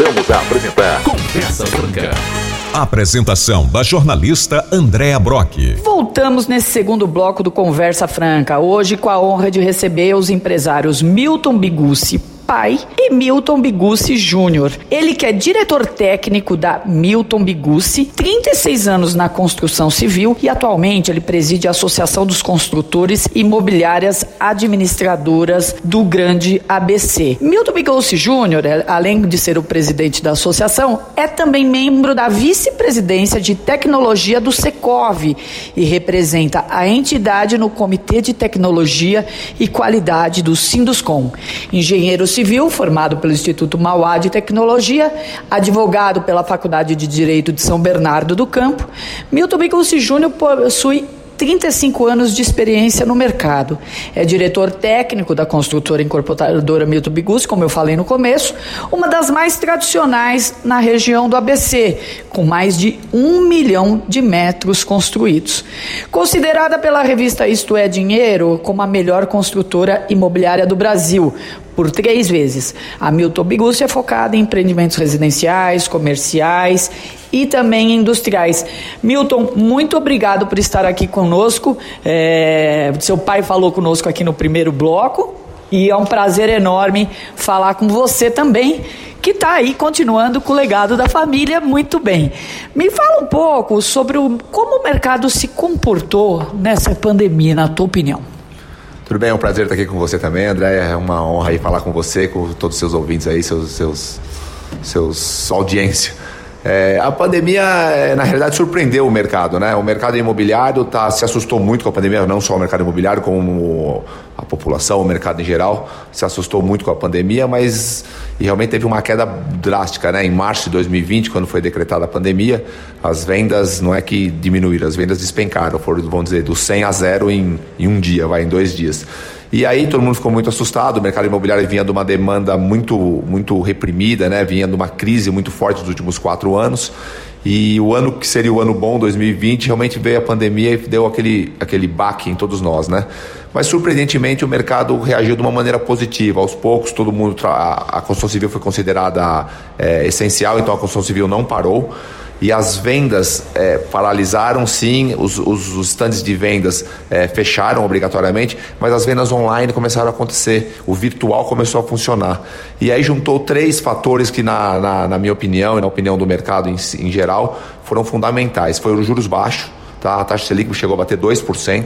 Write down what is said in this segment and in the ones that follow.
Voltamos a apresentar Conversa Franca. Apresentação da jornalista Andréa Brock. Voltamos nesse segundo bloco do Conversa Franca, hoje com a honra de receber os empresários Milton Bigucci, pai, e Milton Bigucci Júnior. Ele que é diretor técnico da Milton Bigucci, 36 anos na construção civil e atualmente ele preside a Associação dos Construtores Imobiliárias Administradoras do Grande ABC. Milton Bigucci Júnior, é, além de ser o presidente da associação, é também membro da vice-presidência de tecnologia do Secov e representa a entidade no Comitê de Tecnologia e Qualidade do Sinduscom. Engenheiro civil, formado pelo Instituto Mauá de Tecnologia, advogado pela Faculdade de Direito de São Bernardo do Campo, Milton Bigucci Júnior possui 35 anos de experiência no mercado. É diretor técnico da construtora incorporadora Milton Bigucci, como eu falei no começo, uma das mais tradicionais na região do ABC, com mais de um milhão de metros construídos. Considerada pela revista Isto é Dinheiro como a melhor construtora imobiliária do Brasil, por três vezes. A Milton Bigucci é focada em empreendimentos residenciais, comerciais e também industriais. Milton, muito obrigado por estar aqui conosco. É, seu pai falou conosco aqui no primeiro bloco e é um prazer enorme falar com você também. Que está aí continuando com o legado da família muito bem. Me fala um pouco sobre o, como o mercado se comportou nessa pandemia, na tua opinião. Tudo bem, é um prazer estar aqui com você também, André. É uma honra aí falar com você, com todos os seus ouvintes aí, seus, seus, seus audiência. É, a pandemia, é, na realidade, surpreendeu o mercado, né? O mercado imobiliário tá, se assustou muito com a pandemia, não só o mercado imobiliário, como a população, o mercado em geral, se assustou muito com a pandemia, mas realmente teve uma queda drástica, né? Em março de 2020, quando foi decretada a pandemia, as vendas não é que diminuíram, as vendas despencaram, foram, vamos dizer, do 100 a 0 em, em um dia, vai, em dois dias. E aí todo mundo ficou muito assustado, o mercado imobiliário vinha de uma demanda muito, muito reprimida, né? vinha de uma crise muito forte nos últimos quatro anos. E o ano que seria o ano bom, 2020, realmente veio a pandemia e deu aquele, aquele baque em todos nós, né? Mas surpreendentemente o mercado reagiu de uma maneira positiva. Aos poucos, todo mundo. A, a construção civil foi considerada é, essencial, então a construção civil não parou e as vendas é, paralisaram sim, os, os, stands de vendas é, fecharam obrigatoriamente, mas as vendas online começaram a acontecer, o virtual começou a funcionar. E aí juntou três fatores que, na, na, na minha opinião e na opinião do mercado em, em geral, foram fundamentais. Foi os juros baixos, tá? a taxa Selic chegou a bater 2%,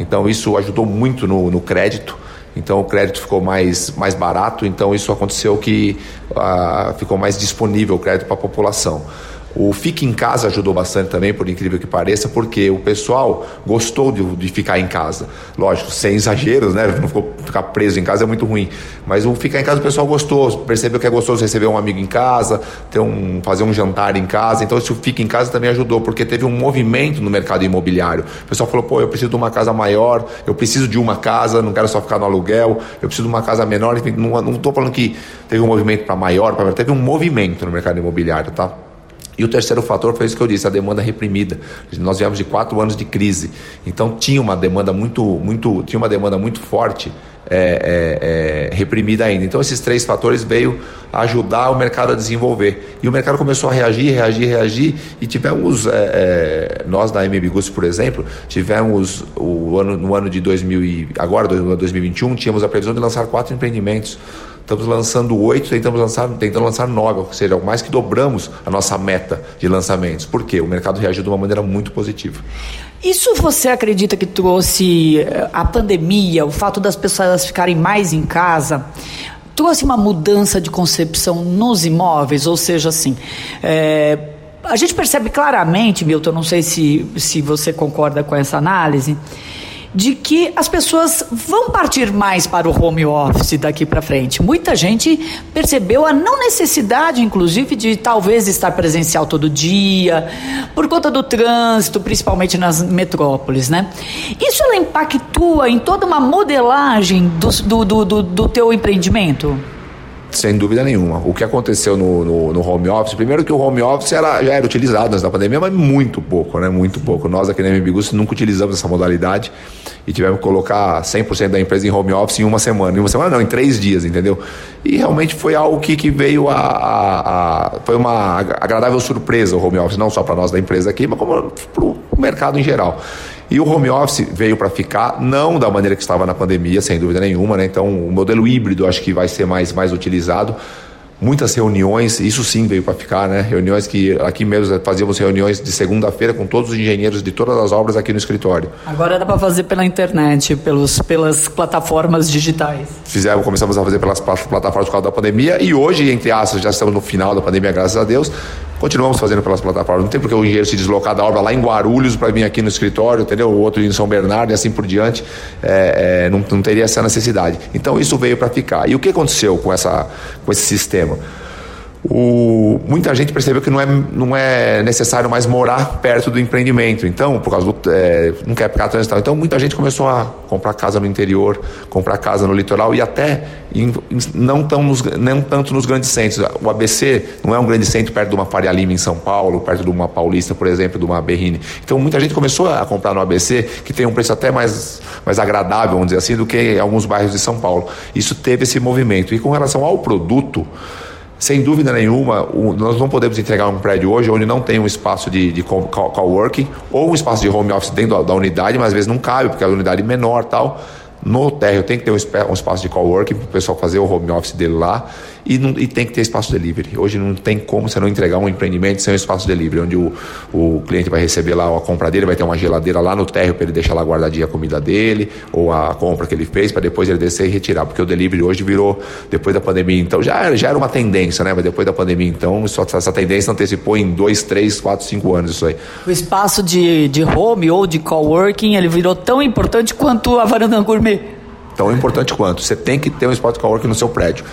então isso ajudou muito no, no crédito. Então o crédito ficou mais, mais barato, então isso aconteceu que uh, ficou mais disponível o crédito para a população. O Fique em Casa ajudou bastante também, por incrível que pareça, porque o pessoal gostou de, de ficar em casa. Lógico, sem exageros, né? Não ficou, ficar preso em casa é muito ruim. Mas o ficar em casa o pessoal gostou, percebeu que é gostoso receber um amigo em casa, ter um, fazer um jantar em casa. Então, isso Fique em Casa também ajudou, porque teve um movimento no mercado imobiliário. O pessoal falou: pô, eu preciso de uma casa maior, eu preciso de uma casa, não quero só ficar no aluguel, eu preciso de uma casa menor. Enfim, não estou falando que teve um movimento para maior, pra, teve um movimento no mercado imobiliário, tá? E o terceiro fator foi isso que eu disse, a demanda reprimida. Nós viemos de quatro anos de crise, então tinha uma demanda muito, muito, tinha uma demanda muito forte é, é, é, reprimida ainda. Então esses três fatores veio ajudar o mercado a desenvolver e o mercado começou a reagir, reagir, reagir e tivemos é, é, nós da MB Gucci, por exemplo, tivemos o ano no ano de 2000 e, agora 2021 tínhamos a previsão de lançar quatro empreendimentos Estamos lançando oito, tentamos lançar, tentando lançar nove, ou seja, mais que dobramos a nossa meta de lançamentos. Por quê? O mercado reagiu de uma maneira muito positiva. Isso você acredita que trouxe eh, a pandemia, o fato das pessoas ficarem mais em casa, trouxe uma mudança de concepção nos imóveis? Ou seja, assim, é, a gente percebe claramente, Milton, não sei se, se você concorda com essa análise de que as pessoas vão partir mais para o home office daqui para frente. Muita gente percebeu a não necessidade, inclusive, de talvez estar presencial todo dia, por conta do trânsito, principalmente nas metrópoles, né? Isso ela impactua em toda uma modelagem do, do, do, do teu empreendimento? Sem dúvida nenhuma. O que aconteceu no, no, no, home office, primeiro que o home office era, já era utilizado antes da pandemia, mas muito pouco, né? Muito pouco. Nós aqui na MBGUS nunca utilizamos essa modalidade e tivemos que colocar 100% da empresa em home office em uma semana. Em uma semana não, em três dias, entendeu? E realmente foi algo que, que veio a, a, a Foi uma agradável surpresa o home office, não só para nós da empresa aqui, mas como para o mercado em geral. E o home office veio para ficar, não da maneira que estava na pandemia, sem dúvida nenhuma, né? Então, o modelo híbrido acho que vai ser mais, mais utilizado muitas reuniões, isso sim veio para ficar, né? Reuniões que aqui mesmo fazíamos reuniões de segunda-feira com todos os engenheiros de todas as obras aqui no escritório. Agora dá para fazer pela internet, pelos, pelas plataformas digitais. Fizemos, começamos a fazer pelas plataformas por causa da pandemia e hoje, entre aspas, já estamos no final da pandemia, graças a Deus. Continuamos fazendo pelas plataformas. Não tem porque o engenheiro se deslocar da obra lá em Guarulhos para vir aqui no escritório, entendeu? O outro em São Bernardo e assim por diante. É, é, não, não teria essa necessidade. Então isso veio para ficar. E o que aconteceu com, essa, com esse sistema? O, muita gente percebeu que não é, não é necessário mais morar perto do empreendimento. Então, por causa do. É, não quer ficar trânsito. Então, muita gente começou a comprar casa no interior, comprar casa no litoral e até em, não, tão nos, não tanto nos grandes centros. O ABC não é um grande centro perto de uma Faria Lima em São Paulo, perto de uma Paulista, por exemplo, de uma Berrine. Então, muita gente começou a comprar no ABC, que tem um preço até mais, mais agradável, vamos dizer assim, do que alguns bairros de São Paulo. Isso teve esse movimento. E com relação ao produto. Sem dúvida nenhuma, nós não podemos entregar um prédio hoje onde não tem um espaço de, de coworking ou um espaço de home office dentro da, da unidade, mas às vezes não cabe, porque é a unidade é menor tal. No térreo tem que ter um, espaço de coworking para o pessoal fazer o home office dele lá e, não, e, tem que ter espaço delivery. Hoje não tem como você não entregar um empreendimento sem um espaço delivery, onde o, o cliente vai receber lá a compra dele, vai ter uma geladeira lá no térreo para ele deixar lá guardadinha a comida dele ou a compra que ele fez para depois ele descer e retirar, porque o delivery hoje virou depois da pandemia, então já, já era uma tendência, né? Mas depois da pandemia, então isso, essa tendência antecipou em dois, três, quatro, cinco anos isso aí. O espaço de, de home ou de coworking ele virou tão importante quanto a varanda gourmet. Tão importante quanto. Você tem que ter um espaço de coworking no seu prédio.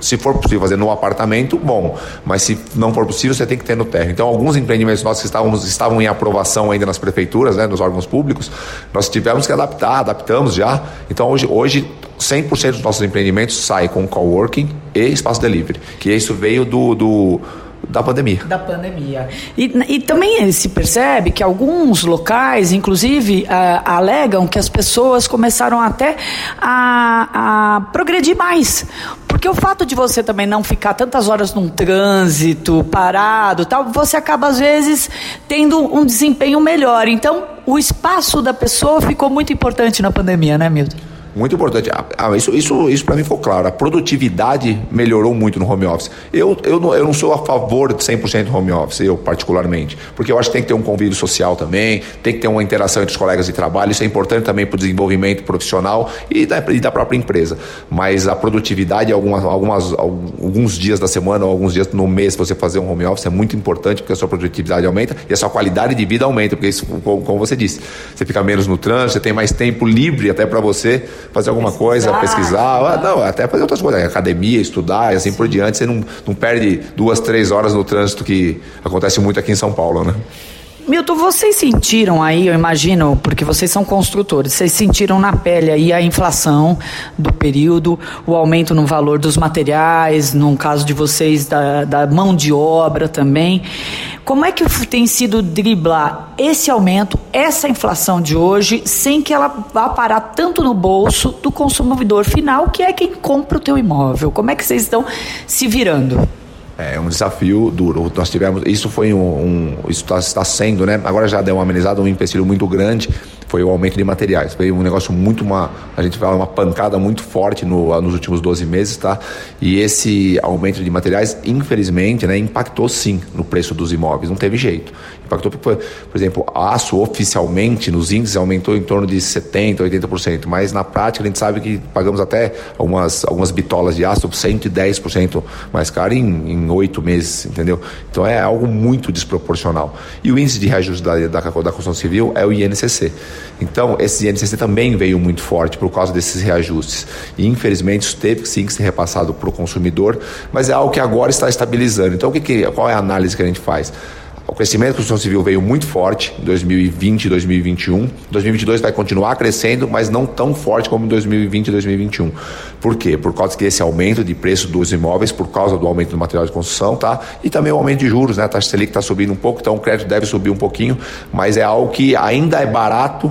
Se for possível fazer no apartamento, bom. Mas se não for possível, você tem que ter no térreo. Então, alguns empreendimentos nossos que estávamos, estavam em aprovação ainda nas prefeituras, né, nos órgãos públicos, nós tivemos que adaptar, adaptamos já. Então, hoje, hoje 100% dos nossos empreendimentos saem com coworking e espaço delivery. Que isso veio do, do da pandemia. Da pandemia. E, e também se percebe que alguns locais, inclusive, alegam que as pessoas começaram até a, a progredir mais. Porque o fato de você também não ficar tantas horas num trânsito, parado, tal, você acaba às vezes tendo um desempenho melhor. Então, o espaço da pessoa ficou muito importante na pandemia, né, Milton? Muito importante. Ah, ah isso isso, isso para mim ficou claro. A produtividade melhorou muito no home office. Eu, eu, não, eu não sou a favor de 100% home office, eu particularmente. Porque eu acho que tem que ter um convívio social também, tem que ter uma interação entre os colegas de trabalho. Isso é importante também para o desenvolvimento profissional e da, e da própria empresa. Mas a produtividade, algumas, algumas, alguns dias da semana ou alguns dias no mês, você fazer um home office é muito importante porque a sua produtividade aumenta e a sua qualidade de vida aumenta. Porque, isso, como você disse, você fica menos no trânsito, você tem mais tempo livre até para você fazer alguma pesquisar, coisa, pesquisar, ah, não, até fazer outras coisas, academia, estudar e assim Sim. por diante. Você não, não perde duas, três horas no trânsito que acontece muito aqui em São Paulo, né? Milton, vocês sentiram aí, eu imagino, porque vocês são construtores, vocês sentiram na pele aí a inflação do período, o aumento no valor dos materiais, no caso de vocês, da, da mão de obra também. Como é que tem sido driblar esse aumento, essa inflação de hoje, sem que ela vá parar tanto no bolso do consumidor final, que é quem compra o teu imóvel? Como é que vocês estão se virando? É um desafio duro. Nós tivemos, isso foi um, um isso está, está sendo, né? Agora já deu uma amenizada, um empecilho muito grande foi o aumento de materiais. Foi um negócio muito uma, a gente fala uma pancada muito forte no, nos últimos 12 meses, tá? E esse aumento de materiais, infelizmente, né, impactou sim no preço dos imóveis, não teve jeito. Impactou, por, por exemplo, aço oficialmente nos índices aumentou em torno de 70%, 80%, mas na prática a gente sabe que pagamos até algumas, algumas bitolas de aço 110% mais caro em oito meses, entendeu? Então é algo muito desproporcional. E o índice de reajuste da, da, da construção civil é o INCC. Então, esse INCC também veio muito forte por causa desses reajustes. E, infelizmente, isso teve sim que ser repassado para o consumidor, mas é algo que agora está estabilizando. Então, o que, que, qual é a análise que a gente faz? O crescimento da construção civil veio muito forte em 2020 e 2021. 2022 vai continuar crescendo, mas não tão forte como em 2020 e 2021. Por quê? Por causa desse aumento de preço dos imóveis, por causa do aumento do material de construção, tá? E também o aumento de juros, né? A taxa Selic está subindo um pouco, então o crédito deve subir um pouquinho, mas é algo que ainda é barato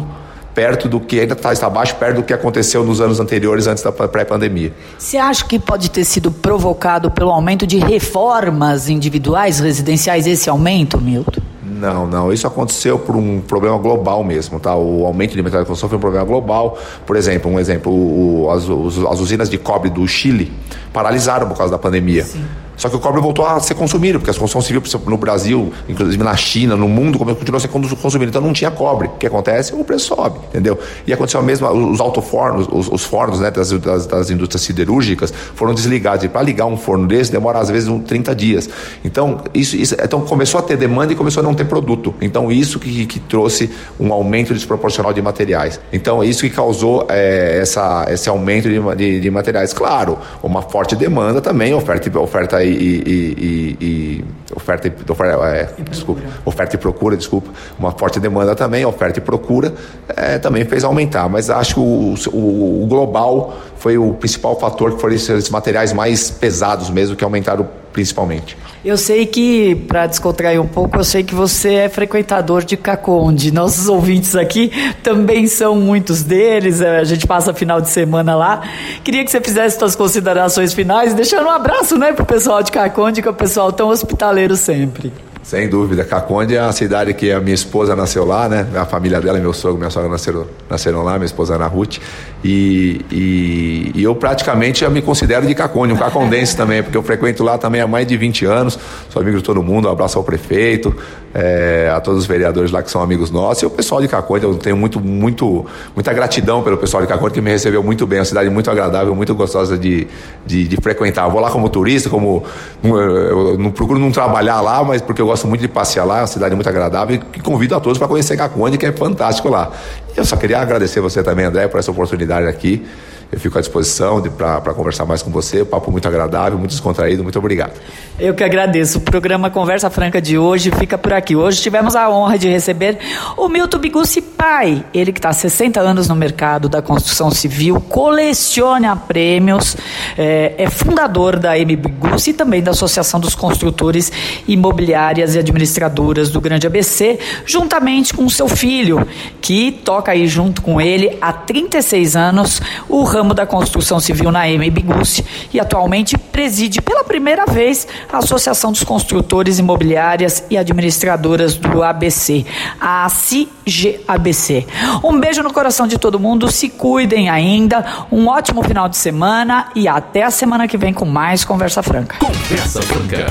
perto do que ainda está, está abaixo, perto do que aconteceu nos anos anteriores, antes da pré-pandemia. Você acha que pode ter sido provocado pelo aumento de reformas individuais residenciais, esse aumento, Milton? Não, não. Isso aconteceu por um problema global mesmo, tá? O aumento de material de construção foi um problema global. Por exemplo, um exemplo, o, as, as usinas de cobre do Chile paralisaram por causa da pandemia. Sim. Só que o cobre voltou a ser consumido, porque a construção civil no Brasil, inclusive na China, no mundo, continuou a ser consumido. Então não tinha cobre. O que acontece? O preço sobe, entendeu? E aconteceu a mesma, os autofornos, os, os fornos né, das, das, das, indústrias siderúrgicas foram desligados. E para ligar um forno desse demora às vezes 30 dias. Então, isso, isso, então começou a ter demanda e começou a não ter produto. Então, isso que, que trouxe um aumento desproporcional de materiais. Então, isso que causou é, essa, esse aumento de, de, de, materiais. Claro, uma forte demanda também, oferta, oferta e, e, e oferta, oferta, é, desculpa, oferta e procura, desculpa, uma forte demanda também, oferta e procura é, também fez aumentar. Mas acho que o, o, o, global foi o principal fator que foram esses materiais mais pesados mesmo que aumentaram principalmente. Eu sei que, para descontrair um pouco, eu sei que você é frequentador de Caconde. Nossos ouvintes aqui também são muitos deles. A gente passa final de semana lá. Queria que você fizesse suas considerações finais, deixando um abraço né, para o pessoal de Caconde, que é o pessoal tão hospitaleiro sempre. Sem dúvida. Caconde é a cidade que a minha esposa nasceu lá, né? A família dela, meu sogro, minha sogra nasceram, nasceram lá, minha esposa Ana Ruth. E, e, e, eu praticamente eu me considero de Caconde, um cacondense também, porque eu frequento lá também há mais de 20 anos. Sou amigo de todo mundo, um abraço ao prefeito, é, a todos os vereadores lá que são amigos nossos. E o pessoal de Caconde, eu tenho muito, muito, muita gratidão pelo pessoal de Caconde que me recebeu muito bem. É uma cidade muito agradável, muito gostosa de, de, de frequentar. Eu vou lá como turista, como. Eu não procuro não trabalhar lá, mas porque eu gosto gosto muito de passear lá, é uma cidade muito agradável e convido a todos para conhecer Caconde, que é fantástico lá. Eu só queria agradecer você também, André, por essa oportunidade aqui. Eu fico à disposição para conversar mais com você. Papo muito agradável, muito descontraído. Muito obrigado. Eu que agradeço. O programa Conversa Franca de hoje fica por aqui. Hoje tivemos a honra de receber o Milton Bigucci Pai. Ele que está há 60 anos no mercado da construção civil, coleciona prêmios, é, é fundador da M Bigucci e também da Associação dos Construtores Imobiliárias e Administradoras do Grande ABC, juntamente com seu filho, que toca aí junto com ele há 36 anos o ramo da construção civil na M. Bigucci e atualmente preside pela primeira vez a Associação dos Construtores Imobiliárias e Administradoras do ABC, a CIGABC. Um beijo no coração de todo mundo, se cuidem ainda, um ótimo final de semana e até a semana que vem com mais Conversa Franca. Conversa Franca.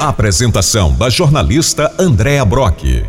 Apresentação da jornalista Andréa Brock.